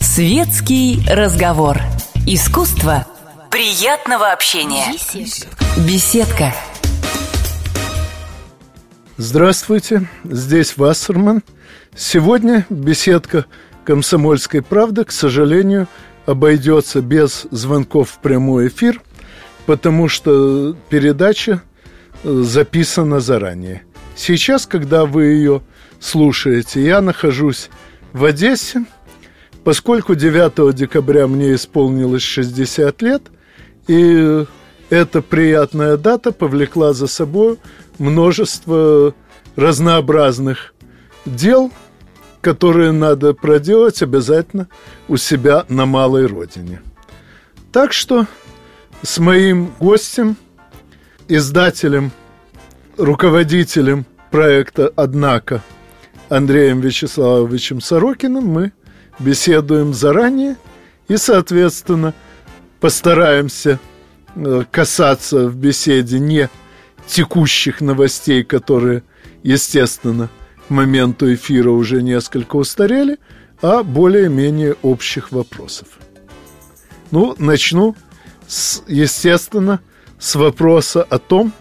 Светский разговор. Искусство приятного общения. Беседка. Здравствуйте, здесь Вассерман. Сегодня беседка «Комсомольской правды», к сожалению, обойдется без звонков в прямой эфир, потому что передача э, записана заранее. Сейчас, когда вы ее слушаете, я нахожусь в Одессе, поскольку 9 декабря мне исполнилось 60 лет, и эта приятная дата повлекла за собой множество разнообразных дел, которые надо проделать обязательно у себя на малой родине. Так что с моим гостем, издателем, руководителем проекта «Однако» Андреем Вячеславовичем Сорокиным мы беседуем заранее и, соответственно, постараемся э, касаться в беседе не текущих новостей, которые, естественно, к моменту эфира уже несколько устарели, а более-менее общих вопросов. Ну, начну, с, естественно, с вопроса о том,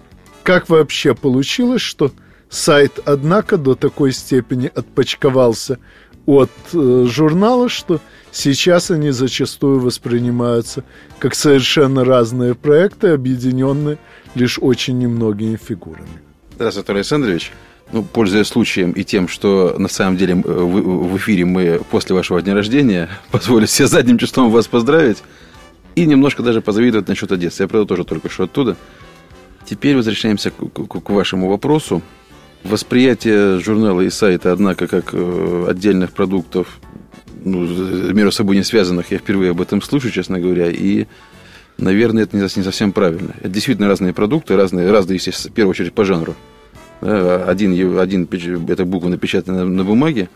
как вообще получилось, что сайт, однако, до такой степени отпочковался от э, журнала, что сейчас они зачастую воспринимаются как совершенно разные проекты, объединенные лишь очень немногими фигурами. Здравствуйте, Александрович. Ну, пользуясь случаем и тем, что на самом деле э, в эфире мы после вашего дня рождения, позволю себе задним числом вас поздравить и немножко даже позавидовать насчет Одессы. Я, правда, тоже только что оттуда. Теперь возвращаемся к, к, к вашему вопросу. Восприятие журнала и сайта, однако, как э, отдельных продуктов, ну, между собой не связанных, я впервые об этом слышу, честно говоря, и, наверное, это не совсем правильно. Это действительно разные продукты, разные, разные, в первую очередь, по жанру. Один, один это буквы напечатаны на бумаге,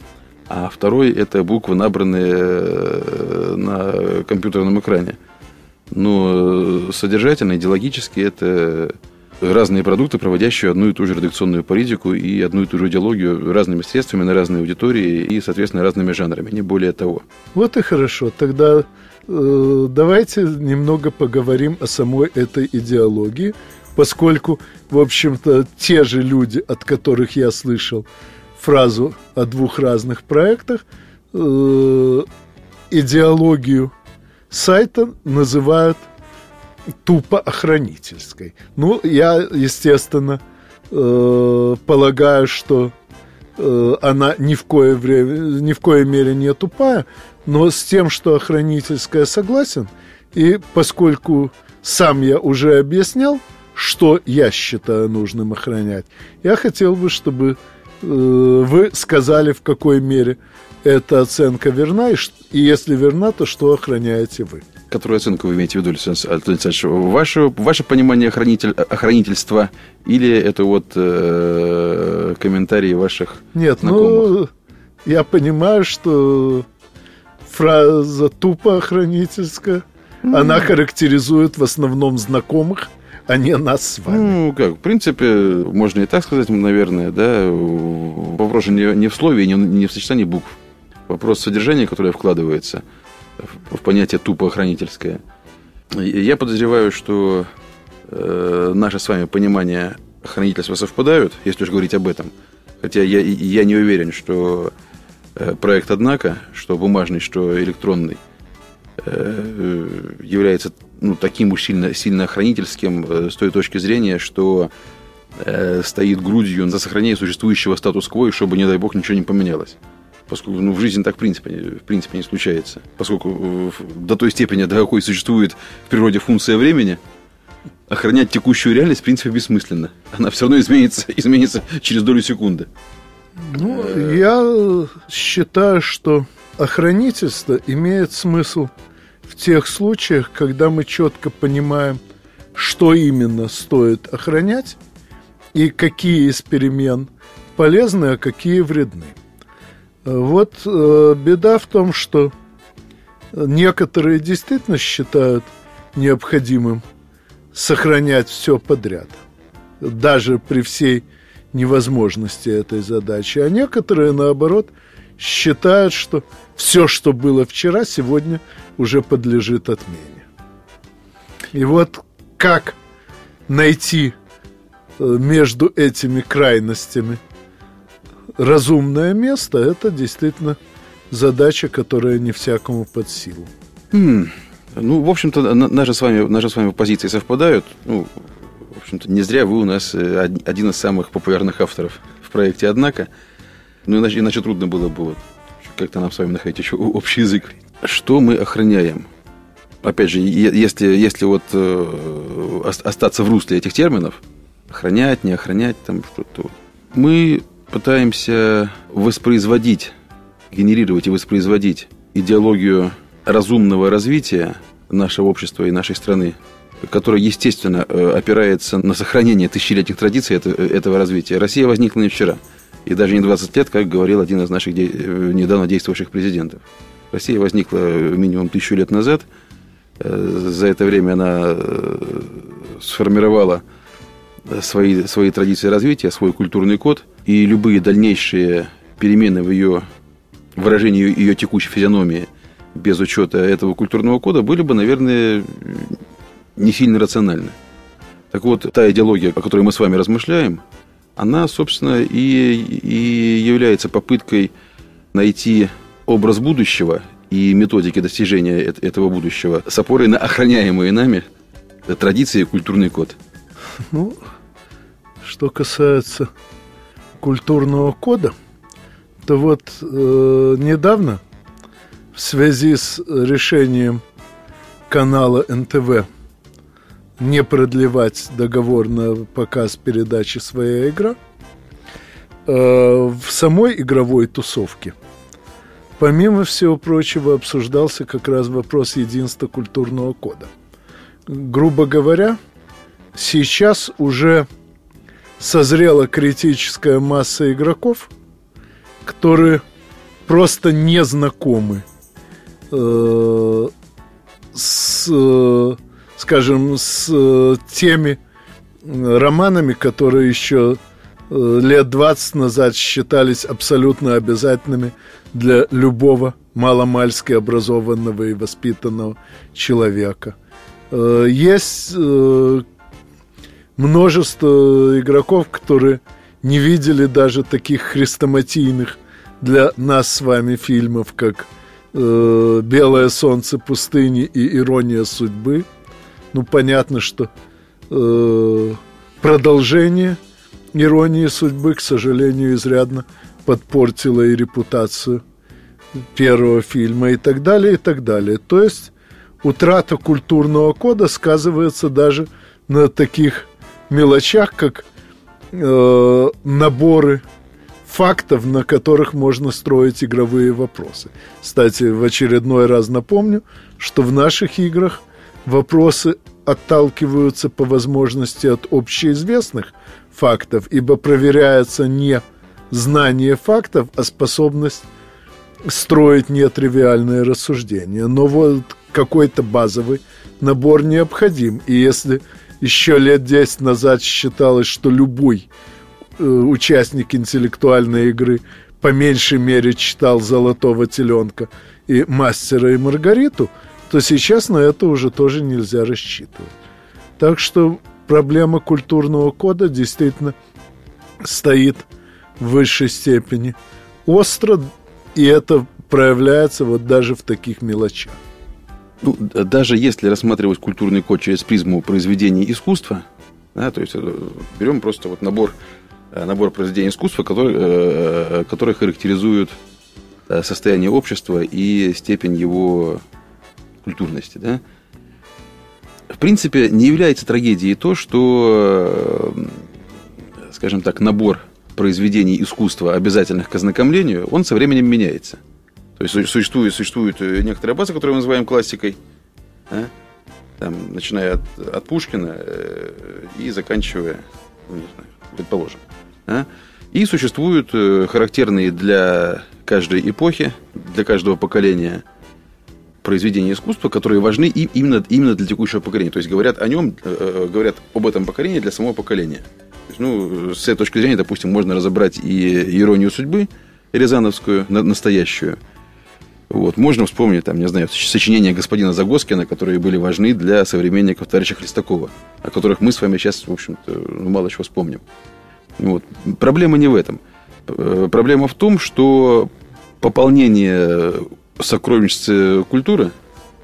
а второй это буквы, набранные э, на компьютерном экране. Но содержательно, идеологически это разные продукты, проводящие одну и ту же редакционную политику и одну и ту же идеологию разными средствами на разные аудитории и, соответственно, разными жанрами, не более того. Вот и хорошо. Тогда э, давайте немного поговорим о самой этой идеологии, поскольку, в общем-то, те же люди, от которых я слышал фразу о двух разных проектах, э, идеологию сайта называют тупо охранительской. Ну, я, естественно, э, полагаю, что э, она ни в, кое время, ни в коей мере не тупая, но с тем, что охранительская согласен, и поскольку сам я уже объяснял, что я считаю нужным охранять, я хотел бы, чтобы э, вы сказали, в какой мере эта оценка верна, и, и если верна, то что охраняете вы которую оценку вы имеете в виду, Александр Александрович? Ваше, ваше понимание охранитель, охранительства или это вот э, комментарии ваших Нет, ну, знакомых? ну, я понимаю, что фраза тупо охранительская, mm. она характеризует в основном знакомых, а не нас с вами. Ну, как, в принципе, можно и так сказать, наверное, да. Вопрос же не, не в слове, не, не в сочетании букв. Вопрос содержания, которое вкладывается – в понятие тупо охранительское. Я подозреваю, что э, наше с вами понимание хранительства совпадают, если уж говорить об этом. Хотя я, я не уверен, что э, проект, однако, что бумажный, что электронный, э, является ну, таким уж сильно, сильно охранительским э, с той точки зрения, что э, стоит грудью за сохранение существующего статус-кво, и чтобы, не дай бог, ничего не поменялось поскольку ну, в жизни так в принципе, в принципе не случается. Поскольку до той степени, до какой существует в природе функция времени, охранять текущую реальность в принципе бессмысленно. Она все равно изменится, изменится через долю секунды. Ну, я считаю, что охранительство имеет смысл в тех случаях, когда мы четко понимаем, что именно стоит охранять и какие из перемен полезны, а какие вредны. Вот э, беда в том, что некоторые действительно считают необходимым сохранять все подряд, даже при всей невозможности этой задачи, а некоторые, наоборот, считают, что все, что было вчера, сегодня уже подлежит отмене. И вот как найти э, между этими крайностями разумное место, это действительно задача, которая не всякому под силу. Хм. Ну, в общем-то, наши с вами, наши с вами позиции совпадают. Ну, в общем-то, не зря вы у нас э, один из самых популярных авторов в проекте «Однако». Ну, иначе, иначе трудно было бы вот как-то нам с вами находить еще общий язык. Что мы охраняем? Опять же, если, если вот э, остаться в русле этих терминов, охранять, не охранять, там что-то, мы пытаемся воспроизводить, генерировать и воспроизводить идеологию разумного развития нашего общества и нашей страны, которая, естественно, э, опирается на сохранение тысячелетних традиций этого развития. Россия возникла не вчера, и даже не 20 лет, как говорил один из наших э, недавно действующих президентов. Россия возникла минимум тысячу лет назад. Э, за это время она сформировала свои, свои традиции развития, свой культурный код, и любые дальнейшие перемены в ее выражении ее текущей физиономии – без учета этого культурного кода были бы, наверное, не сильно рациональны. Так вот, та идеология, о которой мы с вами размышляем, она, собственно, и, и является попыткой найти образ будущего и методики достижения этого будущего с опорой на охраняемые нами традиции и культурный код. Ну, что касается культурного кода, то вот э, недавно в связи с решением канала НТВ не продлевать договор на показ передачи «Своя игра», э, в самой игровой тусовке, помимо всего прочего, обсуждался как раз вопрос единства культурного кода. Грубо говоря, сейчас уже созрела критическая масса игроков, которые просто не знакомы э, с, э, скажем, с э, теми романами, которые еще э, лет 20 назад считались абсолютно обязательными для любого маломальски образованного и воспитанного человека. Есть множество игроков, которые не видели даже таких хрестоматийных для нас с вами фильмов, как э, «Белое солнце пустыни» и «Ирония судьбы». Ну, понятно, что э, продолжение «Иронии судьбы», к сожалению, изрядно подпортило и репутацию первого фильма и так далее, и так далее. То есть утрата культурного кода сказывается даже на таких мелочах, как э, наборы фактов, на которых можно строить игровые вопросы. Кстати, в очередной раз напомню, что в наших играх вопросы отталкиваются по возможности от общеизвестных фактов, ибо проверяется не знание фактов, а способность строить нетривиальные рассуждения. Но вот какой-то базовый набор необходим. И если еще лет 10 назад считалось, что любой Э, участник интеллектуальной игры по меньшей мере читал «Золотого теленка» и «Мастера и Маргариту», то сейчас на это уже тоже нельзя рассчитывать. Так что проблема культурного кода действительно стоит в высшей степени остро, и это проявляется вот даже в таких мелочах. Ну, даже если рассматривать культурный код через призму произведений искусства, да, то есть э, берем просто вот набор Э, набор произведений искусства, которые, э, которые характеризуют состояние общества и степень его культурности. Да? В принципе, не является трагедией то, что, скажем так, набор произведений искусства, обязательных к ознакомлению, он со временем меняется. Есть существует, существует некоторая база, которую мы называем классикой, да? там, начиная от, от Пушкина и заканчивая, ну, не знаю, предположим, а? И существуют э, характерные для каждой эпохи, для каждого поколения произведения искусства, которые важны именно, именно для текущего поколения. То есть говорят о нем, э, э, говорят об этом поколении для самого поколения. Ну, с этой точки зрения, допустим, можно разобрать и иронию судьбы Рязановскую, настоящую. Вот. Можно вспомнить, там, не знаю, сочинения господина Загоскина, которые были важны для современников товарища Хлестакова, о которых мы с вами сейчас, в общем-то, ну, мало чего вспомним. Вот. Проблема не в этом. Э, проблема в том, что пополнение сокровищницы культуры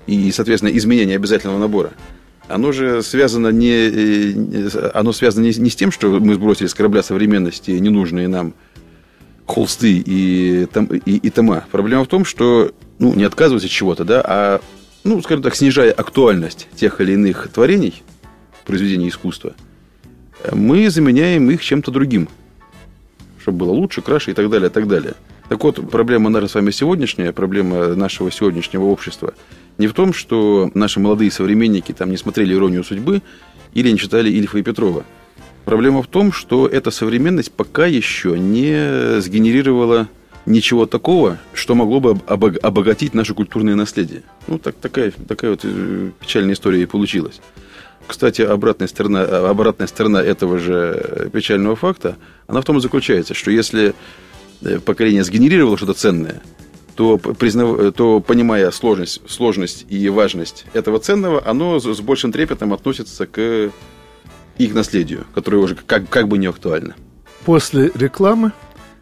и, соответственно, изменение обязательного набора, оно же связано не, э, оно связано не, не с тем, что мы сбросили с корабля современности ненужные нам холсты и, там, и, и тома. Проблема в том, что ну, не отказываясь от чего-то, да, а, ну, скажем так, снижая актуальность тех или иных творений, произведений искусства, мы заменяем их чем-то другим, чтобы было лучше, краше и так далее, и так далее. Так вот, проблема наша с вами сегодняшняя, проблема нашего сегодняшнего общества не в том, что наши молодые современники там не смотрели «Иронию судьбы» или не читали Ильфа и Петрова. Проблема в том, что эта современность пока еще не сгенерировала ничего такого, что могло бы обогатить наше культурное наследие. Ну, так, такая, такая вот э, печальная история и получилась. Кстати, обратная сторона, обратная сторона этого же печального факта, она в том и заключается, что если э, поколение сгенерировало что-то ценное, то, признав, то понимая сложность, сложность и важность этого ценного, оно с большим трепетом относится к их наследию, которое уже как, как бы не актуально. После рекламы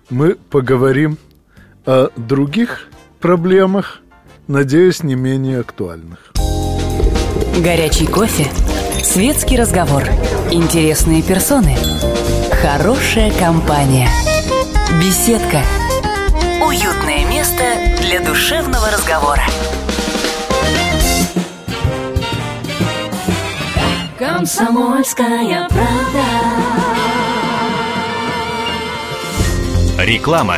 мы поговорим о других проблемах, надеюсь, не менее актуальных. Горячий кофе Светский разговор. Интересные персоны. Хорошая компания. Беседка. Уютное место для душевного разговора. Комсомольская правда. Реклама.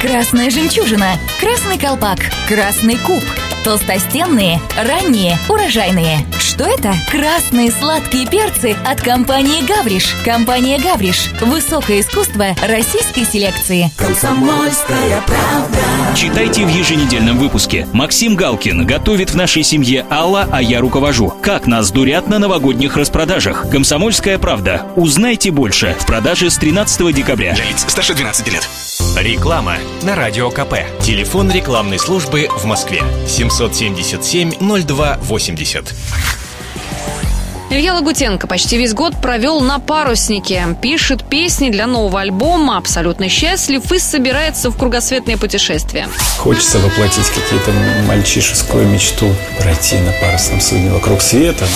Красная жемчужина, красный колпак, красный куб, толстостенные, ранние, урожайные – что это? Красные сладкие перцы от компании «Гавриш». Компания «Гавриш» – высокое искусство российской селекции. Комсомольская правда. Читайте в еженедельном выпуске. Максим Галкин готовит в нашей семье Алла, а я руковожу. Как нас дурят на новогодних распродажах. Комсомольская правда. Узнайте больше в продаже с 13 декабря. Для лиц старше 12 лет. Реклама на Радио КП. Телефон рекламной службы в Москве. 777 0280. Илья Лагутенко почти весь год провел на паруснике. Пишет песни для нового альбома, абсолютно счастлив и собирается в кругосветное путешествие. Хочется воплотить какие-то мальчишескую мечту пройти на парусном судне вокруг света.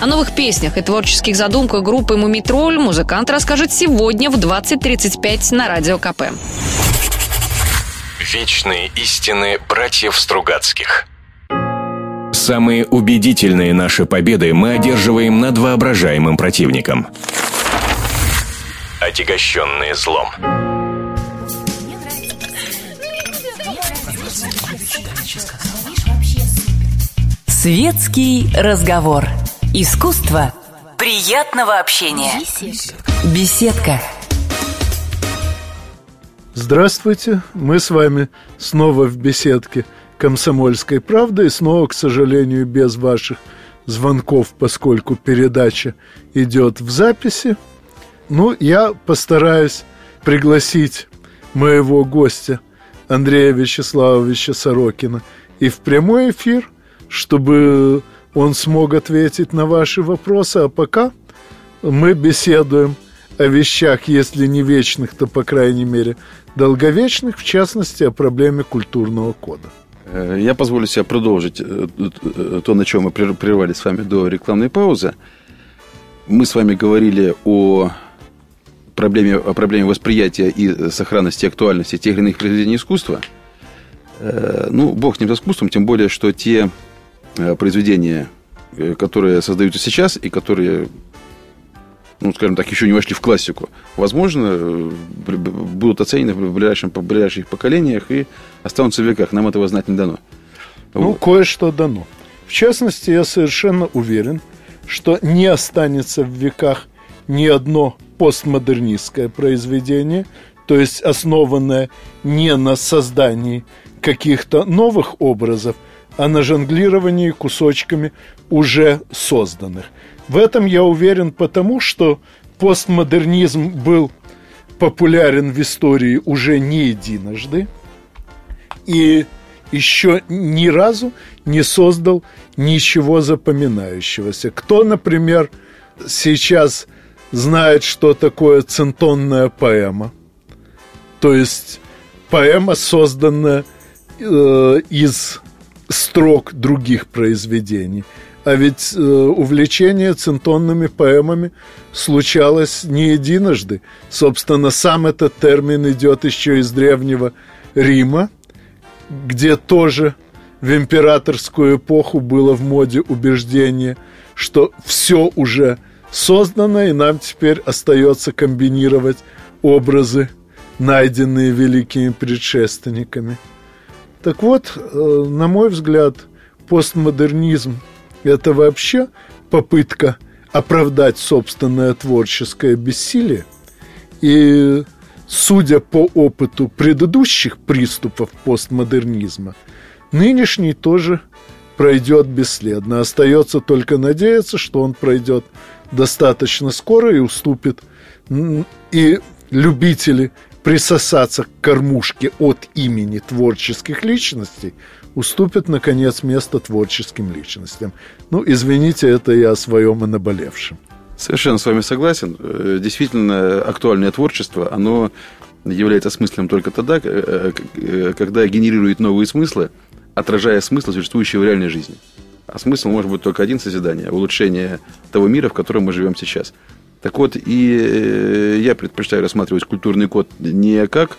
О новых песнях и творческих задумках группы «Мумитроль» музыкант расскажет сегодня в 20.35 на Радио КП. Вечные истины братьев Стругацких – Самые убедительные наши победы мы одерживаем над воображаемым противником. Отягощенные злом. Светский разговор. Искусство приятного общения. Беседка. Здравствуйте, мы с вами снова в беседке – «Комсомольской правды». И снова, к сожалению, без ваших звонков, поскольку передача идет в записи. Ну, я постараюсь пригласить моего гостя Андрея Вячеславовича Сорокина и в прямой эфир, чтобы он смог ответить на ваши вопросы. А пока мы беседуем о вещах, если не вечных, то, по крайней мере, долговечных, в частности, о проблеме культурного кода. Э, я позволю себе продолжить э, э, то, на чем мы прервали с вами до рекламной паузы. Мы с вами говорили о проблеме, о проблеме восприятия и сохранности актуальности тех или иных произведений искусства. Ну, бог с ним с искусством, тем более, что те произведения, которые создаются сейчас и которые ну, скажем так, еще не вошли в классику, возможно, э, будут оценены в, ближайшем, в ближайших поколениях и останутся в веках. Нам этого знать не дано. Ну, вот. кое-что дано. В частности, я совершенно уверен, что не останется в веках ни одно постмодернистское произведение, то есть основанное не на создании каких-то новых образов, а на жонглировании кусочками уже созданных. В этом я уверен потому, что постмодернизм был популярен в истории уже не единожды и еще ни разу не создал ничего запоминающегося. Кто, например, сейчас знает, что такое центонная поэма? То есть поэма, созданная э, из строк других произведений. А ведь э, увлечение центонными поэмами случалось не единожды. Собственно, сам этот термин идет еще из Древнего Рима, где тоже в императорскую эпоху было в моде убеждение, что все уже создано, и нам теперь остается комбинировать образы, найденные великими предшественниками. Так вот, э, на мой взгляд, постмодернизм – это вообще попытка оправдать собственное творческое бессилие. И судя по опыту предыдущих приступов постмодернизма, нынешний тоже пройдет бесследно. Остается только надеяться, что он пройдет достаточно скоро и уступит. И любители присосаться к кормушке от имени творческих личностей уступят, наконец, место творческим личностям. Ну, извините, это я о своем и наболевшем. Совершенно с вами согласен. Э, действительно, актуальное творчество, оно является смыслом только тогда, э, э, когда генерирует новые смыслы, отражая смысл, существующий в реальной жизни. А смысл может быть только один – созидание, улучшение того мира, в котором мы живем сейчас – так вот, и я предпочитаю рассматривать культурный код не как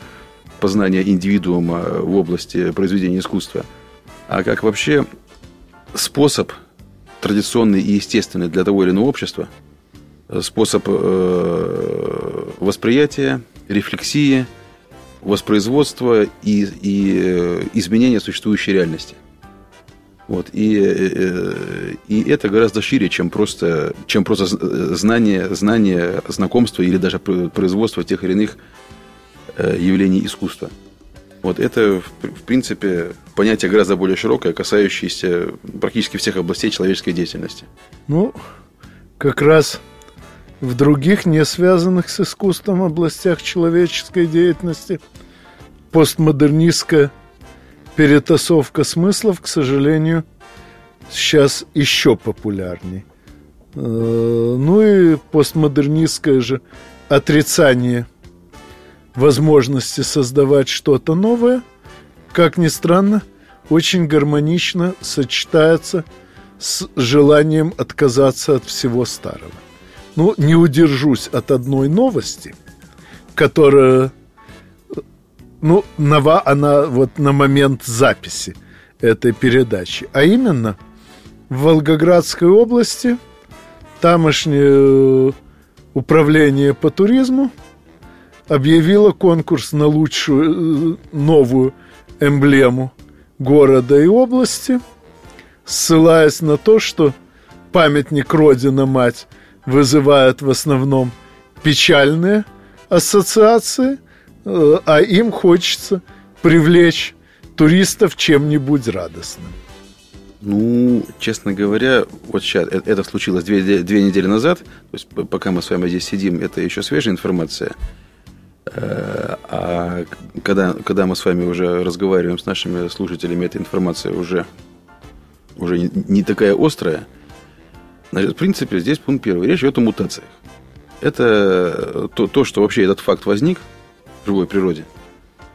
познание индивидуума в области произведения искусства, а как вообще способ традиционный и естественный для того или иного общества, способ э, восприятия, рефлексии, воспроизводства и, и э, изменения существующей реальности. Вот, и, э, э, и это гораздо шире, чем просто, чем просто знание, знание, знакомство или даже производство тех или иных э, явлений искусства. Вот это, в принципе, понятие гораздо более широкое, касающееся практически всех областей человеческой деятельности. Ну, как раз в других, не связанных с искусством областях человеческой деятельности, постмодернистская перетасовка смыслов, к сожалению, сейчас еще популярней. Э, ну и постмодернистское же отрицание возможности создавать что-то новое, как ни странно, очень гармонично сочетается с желанием отказаться от всего старого. Ну, не удержусь от одной новости, которая ну, нова она вот на момент записи этой передачи. А именно, в Волгоградской области тамошнее управление по туризму объявило конкурс на лучшую э, новую эмблему города и области, ссылаясь на то, что памятник Родина-Мать вызывает в основном печальные ассоциации – Э, а им хочется привлечь туристов чем-нибудь радостным. Ну, честно говоря, вот сейчас э, это случилось две, две недели назад, то есть пока мы с вами здесь сидим, это еще свежая информация. Э, а когда, когда мы с вами уже разговариваем с нашими слушателями, эта информация уже, уже не, такая острая. Значит, в принципе, здесь пункт первый. Речь идет о мутациях. Это то, то, что вообще этот факт возник – в живой природе,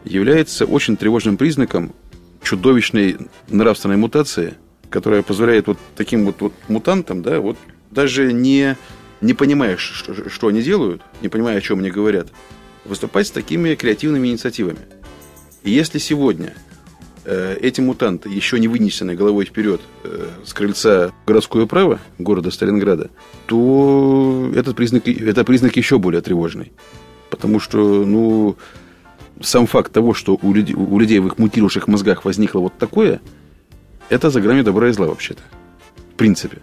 является очень тревожным признаком чудовищной нравственной мутации, которая позволяет вот таким вот, вот мутантам, да, вот даже не, не понимая, что, что они делают, не понимая, о чем они говорят, выступать с такими креативными инициативами. И если сегодня э, эти мутанты, еще не вынесены головой вперед э, с крыльца городское право города Сталинграда, то этот признак, это признак еще более тревожный. Потому что, ну, сам факт того, что у людей, у людей в их мутирующих мозгах возникло вот такое, это за грани добра и зла вообще-то. В принципе.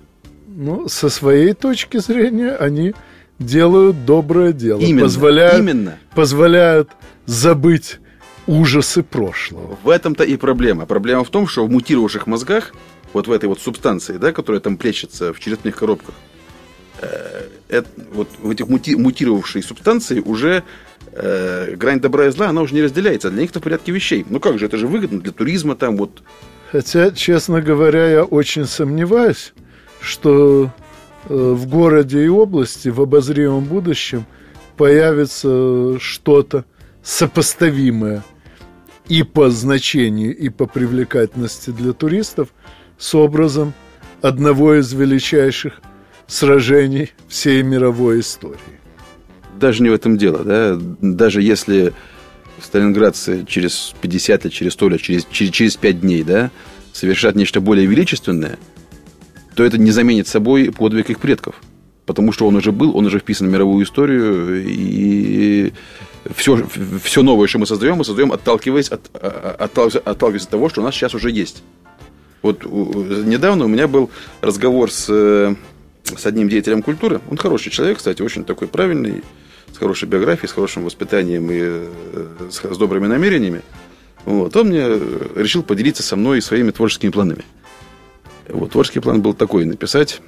Ну, со своей точки зрения, они делают доброе дело. Именно, позволяют, именно. Позволяют забыть ужасы прошлого. В этом-то и проблема. Проблема в том, что в мутировавших мозгах, вот в этой вот субстанции, да, которая там плещется в черепных коробках, э, это, вот в этих мути, мутировавшей субстанции уже э, грань добра и зла, она уже не разделяется. Для них это в порядке вещей. Ну как же, это же выгодно для туризма там вот. Хотя, честно говоря, я очень сомневаюсь, что в городе и области в обозримом будущем появится что-то сопоставимое и по значению, и по привлекательности для туристов с образом одного из величайших сражений всей мировой истории. Даже не в этом дело, да? Даже если сталинградцы через 50 лет, через 100 лет, через, через, через 5 дней, да, совершат нечто более величественное, то это не заменит собой подвиг их предков. Потому что он уже был, он уже вписан в мировую историю, и все, все новое, что мы создаем, мы создаем, отталкиваясь от, отталкиваясь, отталкиваясь от того, что у нас сейчас уже есть. Вот недавно у меня был разговор с, с одним деятелем культуры. Он хороший человек, кстати, очень такой правильный, с хорошей биографией, с хорошим воспитанием и э, с, с добрыми намерениями. Вот. Он мне решил поделиться со мной своими творческими планами. Вот, творческий план был такой, написать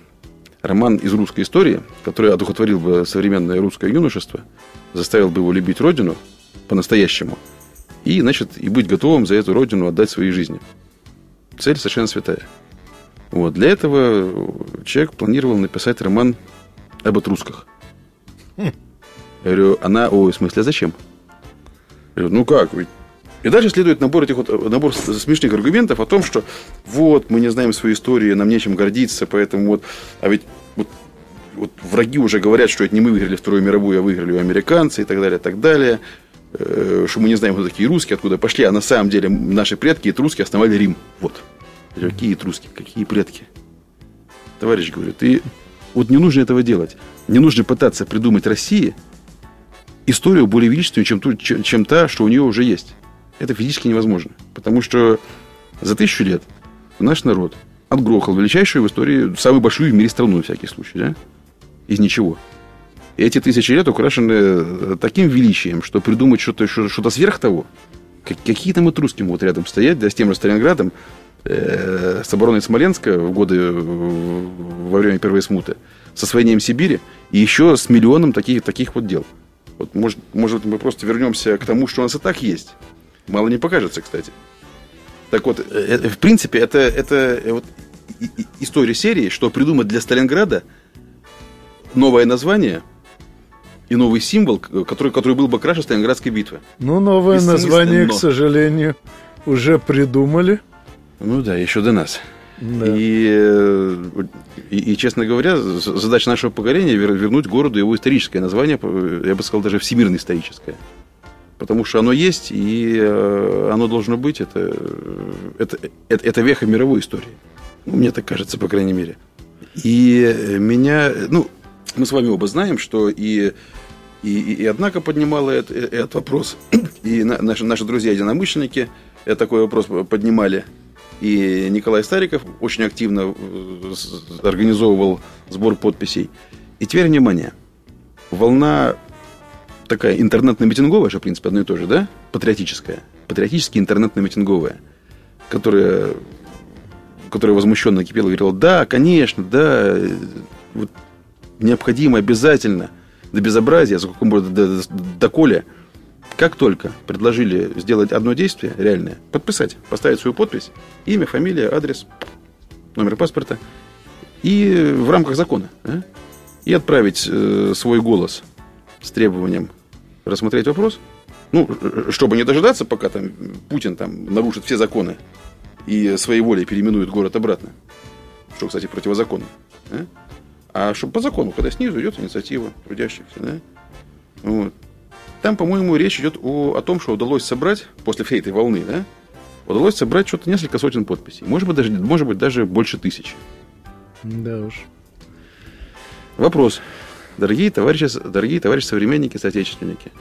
роман из русской истории, который одухотворил бы современное русское юношество, заставил бы его любить родину по-настоящему, и, значит, и быть готовым за эту родину отдать свои жизни цель совершенно святая. Вот. Для этого человек планировал написать роман об отрусках. Я говорю, она, ой, в смысле, а зачем? Я говорю, ну как, ведь и дальше следует набор этих вот, набор смешных аргументов о том, что вот, мы не знаем свою историю, нам нечем гордиться, поэтому вот, а ведь вот, вот враги уже говорят, что это не мы выиграли Вторую мировую, а выиграли американцы и так далее, и так далее. Э, что мы не знаем, кто такие русские, откуда пошли, а на самом деле наши предки, русские основали Рим. Вот. Какие этруски, какие предки? Товарищ говорит, ты вот не нужно этого делать. Не нужно пытаться придумать России историю более величественную, чем, ту, чем, чем та, что у нее уже есть. Это физически невозможно. Потому что за тысячу лет наш народ отгрохал величайшую в истории, самую большую в мире страну, на всякий случай, да? Из ничего эти тысячи лет украшены э, таким величием, что придумать что-то что, сверх того, какие там этруски могут рядом стоять, да, с тем же Сталинградом, э, с обороной Смоленска в годы э, во время Первой смуты, с освоением Сибири и еще с миллионом таких, таких вот дел. Вот, может, может, мы просто вернемся к тому, что у нас и так есть. Мало не покажется, кстати. Так вот, э, в принципе, это, это вот история серии, что придумать для Сталинграда новое название – и новый символ, который, который был бы краше Сталинградской битвы. Ну, новое название, но. к сожалению, уже придумали. Ну да, еще до нас. Да. И, э, и, и, честно говоря, задача нашего поколения вернуть городу его историческое название, я бы сказал, даже всемирно историческое. Потому что оно есть, и э, оно должно быть. Это, это, это, это веха мировой истории. Ну, мне так кажется, по крайней мере. И меня, ну, мы с вами оба знаем, что и и, и, однако поднимала этот, этот вопрос, и на, наши, наши друзья-единомышленники такой вопрос поднимали. И Николай Стариков очень активно э, организовывал сбор подписей. И теперь внимание. Волна такая интернетно-митинговая, что, в принципе, одно и то же, да? Патриотическая. Патриотически интернетно-митинговая, которая, которая возмущенно кипела и говорила, да, конечно, да, вот необходимо обязательно до безобразия, за какому до, до, до как только предложили сделать одно действие реальное, подписать, поставить свою подпись, имя, фамилия, адрес, номер паспорта, и в рамках закона, а? и отправить э, свой голос с требованием рассмотреть вопрос, ну, чтобы не дожидаться, пока там Путин там нарушит все законы и своей волей переименует город обратно, что, кстати, противозаконно. А? А чтобы по закону, когда снизу идет инициатива трудящихся, да? Вот. Там, по-моему, речь идет о, о том, что удалось собрать после всей этой волны, да? Удалось собрать что-то несколько сотен подписей. Может быть, даже, может быть, даже больше тысячи. Да уж. Вопрос. Дорогие товарищи, дорогие товарищи современники, соотечественники,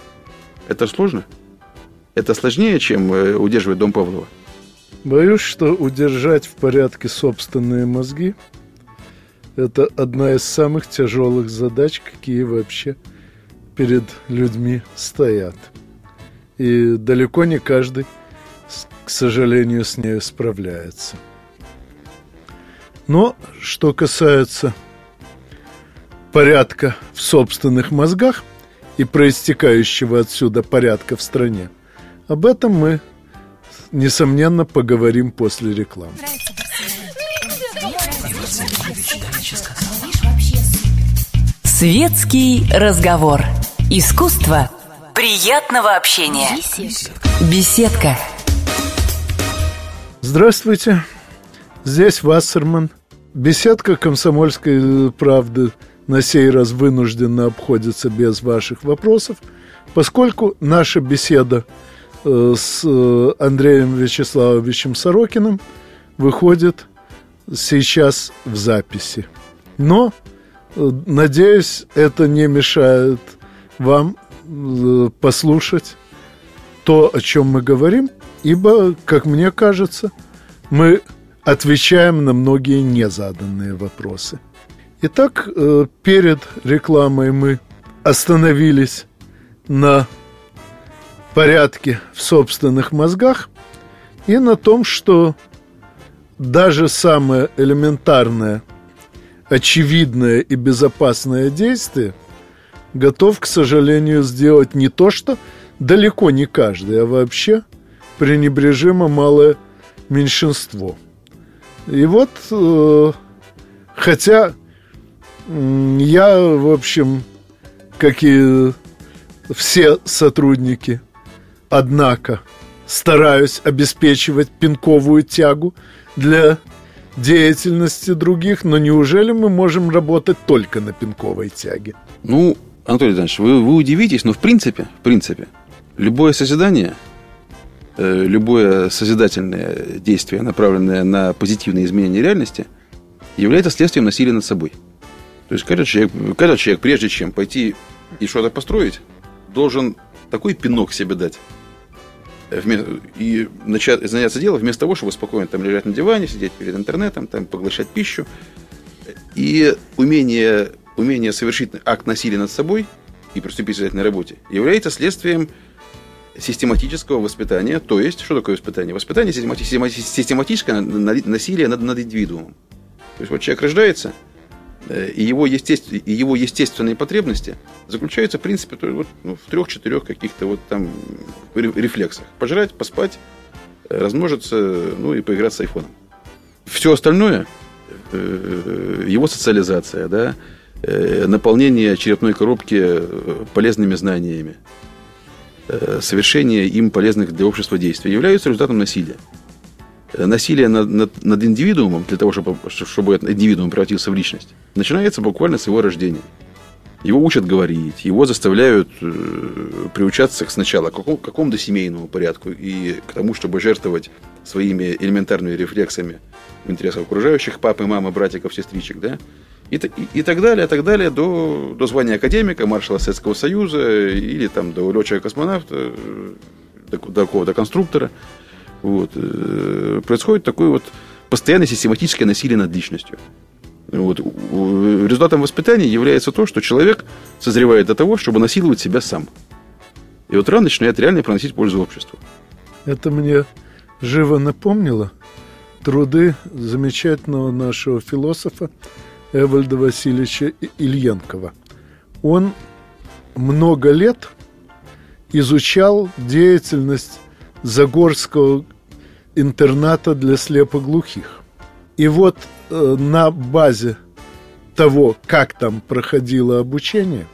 это сложно? Это сложнее, чем э, удерживать дом Павлова? Боюсь, что удержать в порядке собственные мозги это одна из самых тяжелых задач, какие вообще перед людьми стоят. И далеко не каждый, к сожалению, с ней справляется. Но что касается порядка в собственных мозгах и проистекающего отсюда порядка в стране, об этом мы, несомненно, поговорим после рекламы. Светский разговор. Искусство приятного общения. Беседка. Здравствуйте. Здесь Вассерман. Беседка «Комсомольской правды» на сей раз вынужденно обходится без ваших вопросов, поскольку наша беседа э, с э, Андреем Вячеславовичем Сорокиным выходит сейчас в записи. Но Надеюсь, это не мешает вам э, послушать то, о чем мы говорим, ибо, как мне кажется, мы отвечаем на многие незаданные вопросы. Итак, э, перед рекламой мы остановились на порядке в собственных мозгах и на том, что даже самое элементарное – очевидное и безопасное действие готов, к сожалению, сделать не то, что далеко не каждый, а вообще пренебрежимо малое меньшинство. И вот, э, хотя я, в общем, как и все сотрудники, однако стараюсь обеспечивать пинковую тягу для деятельности других, но неужели мы можем работать только на пинковой тяге? Ну, Анатолий Иванович, вы, вы удивитесь, но в принципе, в принципе, любое созидание, э, любое созидательное действие, направленное на позитивное изменение реальности, является следствием насилия над собой. То есть каждый человек, каждый человек, прежде чем пойти и что-то построить, должен такой пинок себе дать, и начать заняться делом вместо того, чтобы спокойно там лежать на диване, сидеть перед интернетом, там поглощать пищу. И умение, умение совершить акт насилия над собой и приступить к на работе является следствием систематического воспитания. То есть, что такое воспитание? Воспитание систематическое насилие над, над индивидуумом. То есть, вот человек рождается – Э, и его, естеств... и его естественные потребности заключаются, в принципе, вот, ну, в трех-четырех каких-то вот там рефлексах. Пожрать, поспать, э, размножиться, ну и поиграть с айфоном. Все остальное, э, его социализация, да, наполнение черепной коробки полезными знаниями, совершение им полезных для общества действий являются результатом насилия насилие над, над, над индивидуумом, для того, чтобы, чтобы этот индивидуум превратился в личность, начинается буквально с его рождения. Его учат говорить, его заставляют э, приучаться сначала к какому, какому-то семейному порядку и к тому, чтобы жертвовать своими элементарными рефлексами в интересах окружающих, папы, мамы, братиков, сестричек, да, и, и, и так далее, так далее, до, до звания академика, маршала Советского Союза или там до летчика-космонавта, э, до, до какого-то конструктора. Вот. Э, происходит такое вот постоянное систематическое насилие над личностью. Вот. Результатом воспитания является то, что человек созревает до того, чтобы насиловать себя сам. И вот рано начинает реально приносить пользу обществу. Это мне живо напомнило труды замечательного нашего философа Эвальда Васильевича Ильенкова. Он много лет изучал деятельность Загорского интерната для слепоглухих. И вот э, на базе того, как там проходило обучение,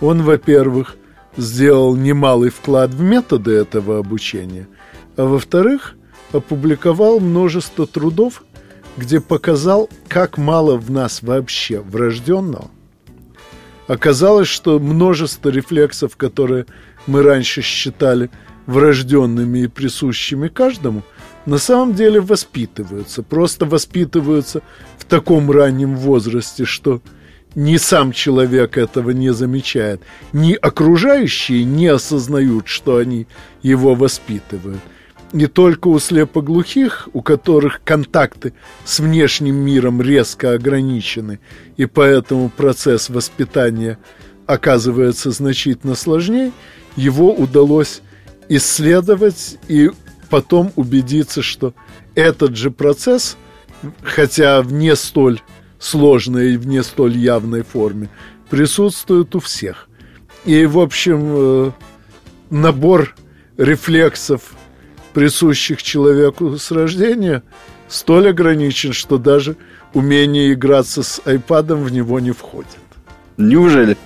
он, во-первых, сделал немалый вклад в методы этого обучения, а во-вторых, опубликовал множество трудов, где показал, как мало в нас вообще врожденного. Оказалось, что множество рефлексов, которые мы раньше считали врожденными и присущими каждому, на самом деле воспитываются. Просто воспитываются в таком раннем возрасте, что ни сам человек этого не замечает, ни окружающие не осознают, что они его воспитывают. Не только у слепоглухих, у которых контакты с внешним миром резко ограничены, и поэтому процесс воспитания оказывается значительно сложнее, его удалось исследовать и потом убедиться, что этот же процесс, хотя в не столь сложной и в не столь явной форме, присутствует у всех. И, в общем, э, набор рефлексов, присущих человеку с рождения, столь ограничен, что даже умение играться с айпадом в него не входит. Неужели?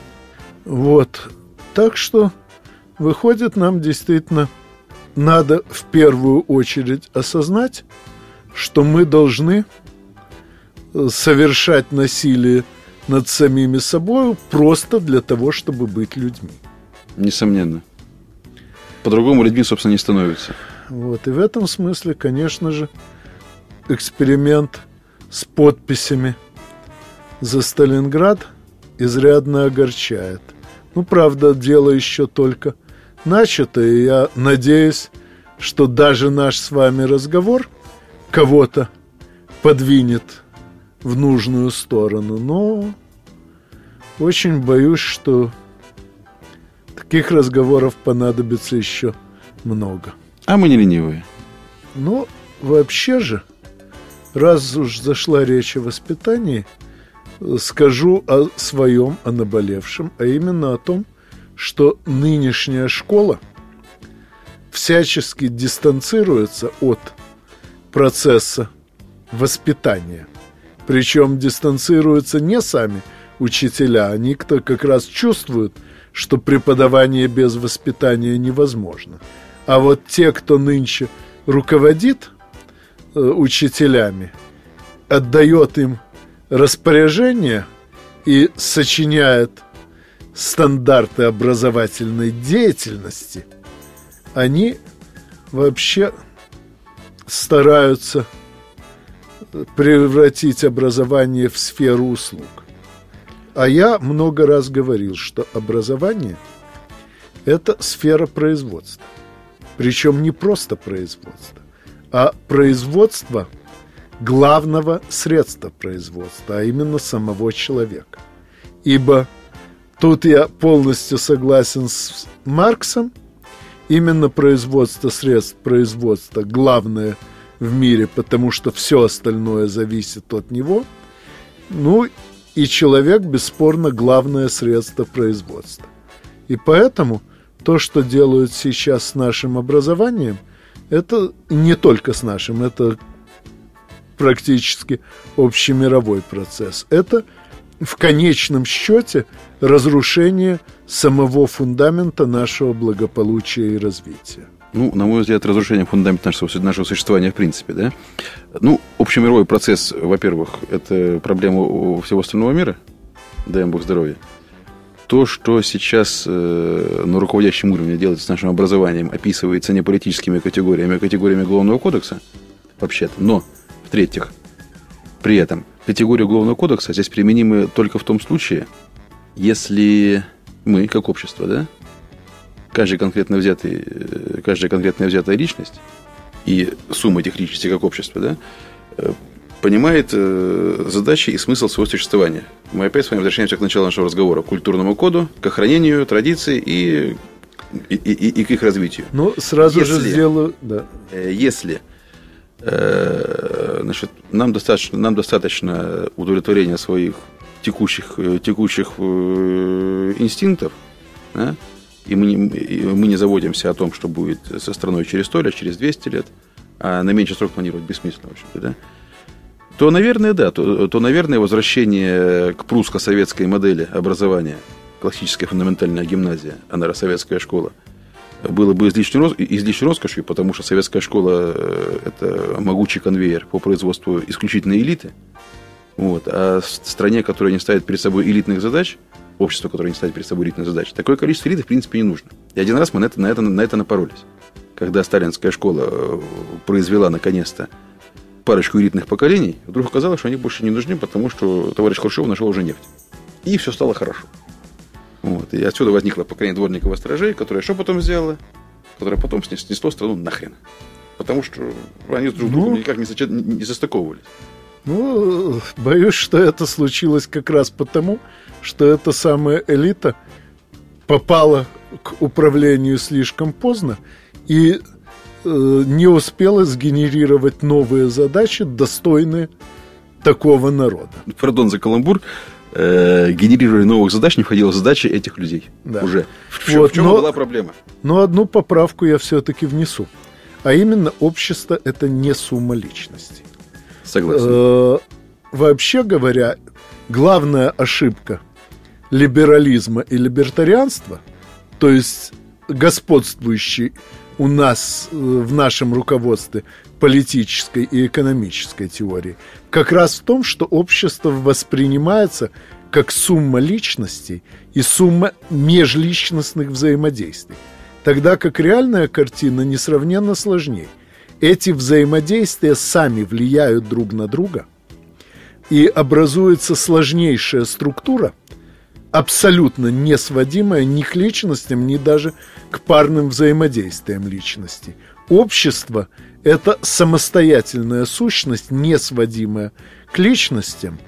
Вот. Так что, выходит, нам действительно надо в первую очередь осознать, что мы должны э, совершать насилие над самими собой просто для того, чтобы быть людьми. Несомненно. По-другому людьми, собственно, не становятся. Вот. И в этом смысле, конечно же, эксперимент с подписями за Сталинград изрядно огорчает. Ну, правда, дело еще только начато, и я надеюсь, что даже наш с вами разговор кого-то подвинет в нужную сторону. Но очень боюсь, что таких разговоров понадобится еще много. А мы не ленивые. Ну, вообще же, раз уж зашла речь о воспитании, скажу о своем, о наболевшем, а именно о том, что нынешняя школа всячески дистанцируется от процесса воспитания. Причем дистанцируются не сами учителя, они кто как раз чувствуют, что преподавание без воспитания невозможно. А вот те, кто нынче руководит э, учителями, отдает им распоряжение и сочиняет стандарты образовательной деятельности, они вообще стараются превратить образование в сферу услуг. А я много раз говорил, что образование – это сфера производства. Причем не просто производства, а производство главного средства производства, а именно самого человека. Ибо тут я полностью согласен с Марксом, именно производство средств производства главное в мире, потому что все остальное зависит от него. Ну и человек, бесспорно, главное средство производства. И поэтому – то, что делают сейчас с нашим образованием, это не только с нашим, это практически общемировой процесс. Это в конечном счете разрушение самого фундамента нашего благополучия и развития. Ну, на мой взгляд, разрушение фундамента нашего, нашего существования в принципе, да? Ну, общемировой процесс, во-первых, это проблема всего остального мира, дай им Бог здоровья то, что сейчас э, на руководящем уровне делается с нашим образованием, описывается не политическими категориями, а категориями Уголовного кодекса, вообще-то. Но, в-третьих, при этом категория Уголовного кодекса здесь применимы только в том случае, если мы, как общество, да, каждый конкретно взятый, э, каждая конкретная взятая личность и сумма этих личностей как общество, да, э, понимает э, задачи и смысл своего существования. Мы опять с вами возвращаемся к началу нашего разговора, к культурному коду, к охранению традиций и, и, и, и к их развитию. Ну, сразу если, же сделаю... Да. Э, если значит, нам, достаточно, нам достаточно удовлетворения своих текущих, э, текущих э, инстинктов, да, и мы, не, и мы не заводимся о том, что будет со страной через 100 лет, через 200 лет, а на меньший срок планировать бессмысленно, в да, то, наверное, да, то, то наверное, возвращение к прусско-советской модели образования, классическая фундаментальная гимназия, а наверное, советская школа, было бы излишней, излишней роскошью, потому что советская школа э, – это могучий конвейер по производству исключительной элиты. Вот. А стране, которая не ставит перед собой элитных задач, общество, которое не ставит перед собой элитных задач, такое количество элиты, в принципе, не нужно. И один раз мы на это, на это, на это напоролись. Когда сталинская школа э, произвела, наконец-то, парочку элитных поколений, вдруг оказалось, что они больше не нужны, потому что товарищ Хрущев нашел уже нефть. И все стало хорошо. Вот. И отсюда возникло поколение дворников и сторожей, которое что потом сделало? Которое потом снесло страну нахрен. Потому что они друг другом ну, никак не, сочет, не состыковывались. Ну, боюсь, что это случилось как раз потому, что эта самая элита попала к управлению слишком поздно, и Э, не успела сгенерировать новые задачи, достойные такого народа. Пардон за каламбур. Э, генерирование новых задач не входило в задачи этих людей. Да. Уже. В, Вот, в чем но- была проблема? Но одну поправку я все-таки внесу. А именно, общество – это не сумма личностей. Согласен. Э, Вообще говоря, главная ошибка либерализма и либертарианства, то есть господствующей у нас э, в нашем руководстве политической и экономической теории, как раз в том, что общество воспринимается как сумма личностей и сумма межличностных взаимодействий, тогда как реальная картина несравненно сложнее. Эти взаимодействия сами влияют друг на друга, и образуется сложнейшая структура, абсолютно не сводимая ни к личностям, ни даже к парным взаимодействиям личностей. Общество – это самостоятельная сущность, не сводимая к личностям,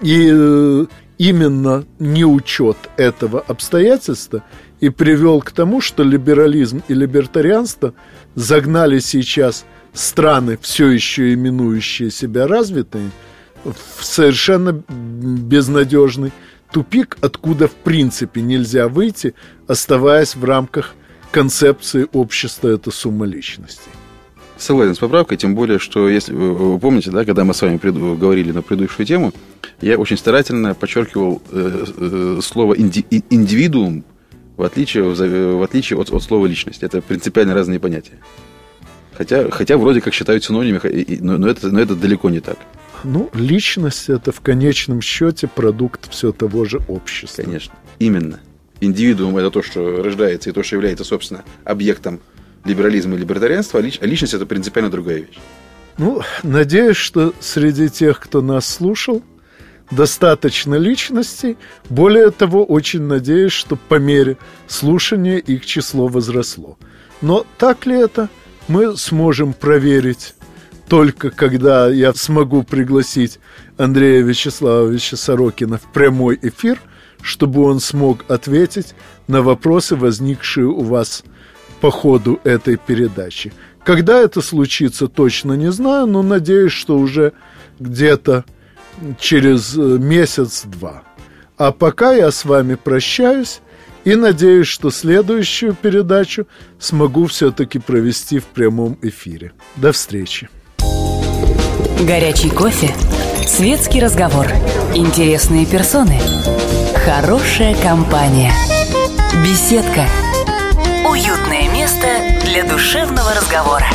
и э, именно неучет этого обстоятельства и привел к тому, что либерализм и либертарианство загнали сейчас страны, все еще именующие себя развитыми, в совершенно безнадежный тупик, откуда в принципе нельзя выйти, оставаясь в рамках концепции общества это сумма личностей. Согласен с поправкой, тем более, что если вы, помните, да, когда мы с вами преду- говорили на предыдущую тему, я очень старательно подчеркивал э, э, слово инди- индивидуум в отличие, в за- в отличие от, от слова личность. Это принципиально разные понятия. Хотя, хотя вроде как считают синонимы, и- и- но, но это, но это далеко не так. Ну, личность это в конечном счете продукт все того же общества. Конечно. Именно. Индивидуум – это то, что рождается, и то, что является, собственно, объектом либерализма и либертарианства, а лич- личность – это принципиально другая вещь. Ну, надеюсь, что среди тех, кто нас слушал, достаточно личностей. Более того, очень надеюсь, что по мере слушания их число возросло. Но так ли это, мы сможем проверить только когда я смогу пригласить Андрея Вячеславовича Сорокина в прямой эфир, чтобы он смог ответить на вопросы, возникшие у вас по ходу этой передачи. Когда это случится, точно не знаю, но надеюсь, что уже где-то через э, месяц-два. А пока я с вами прощаюсь и надеюсь, что следующую передачу смогу все-таки провести в прямом эфире. До встречи. Горячий кофе, светский разговор, интересные персоны, хорошая компания, беседка, для душевного разговора.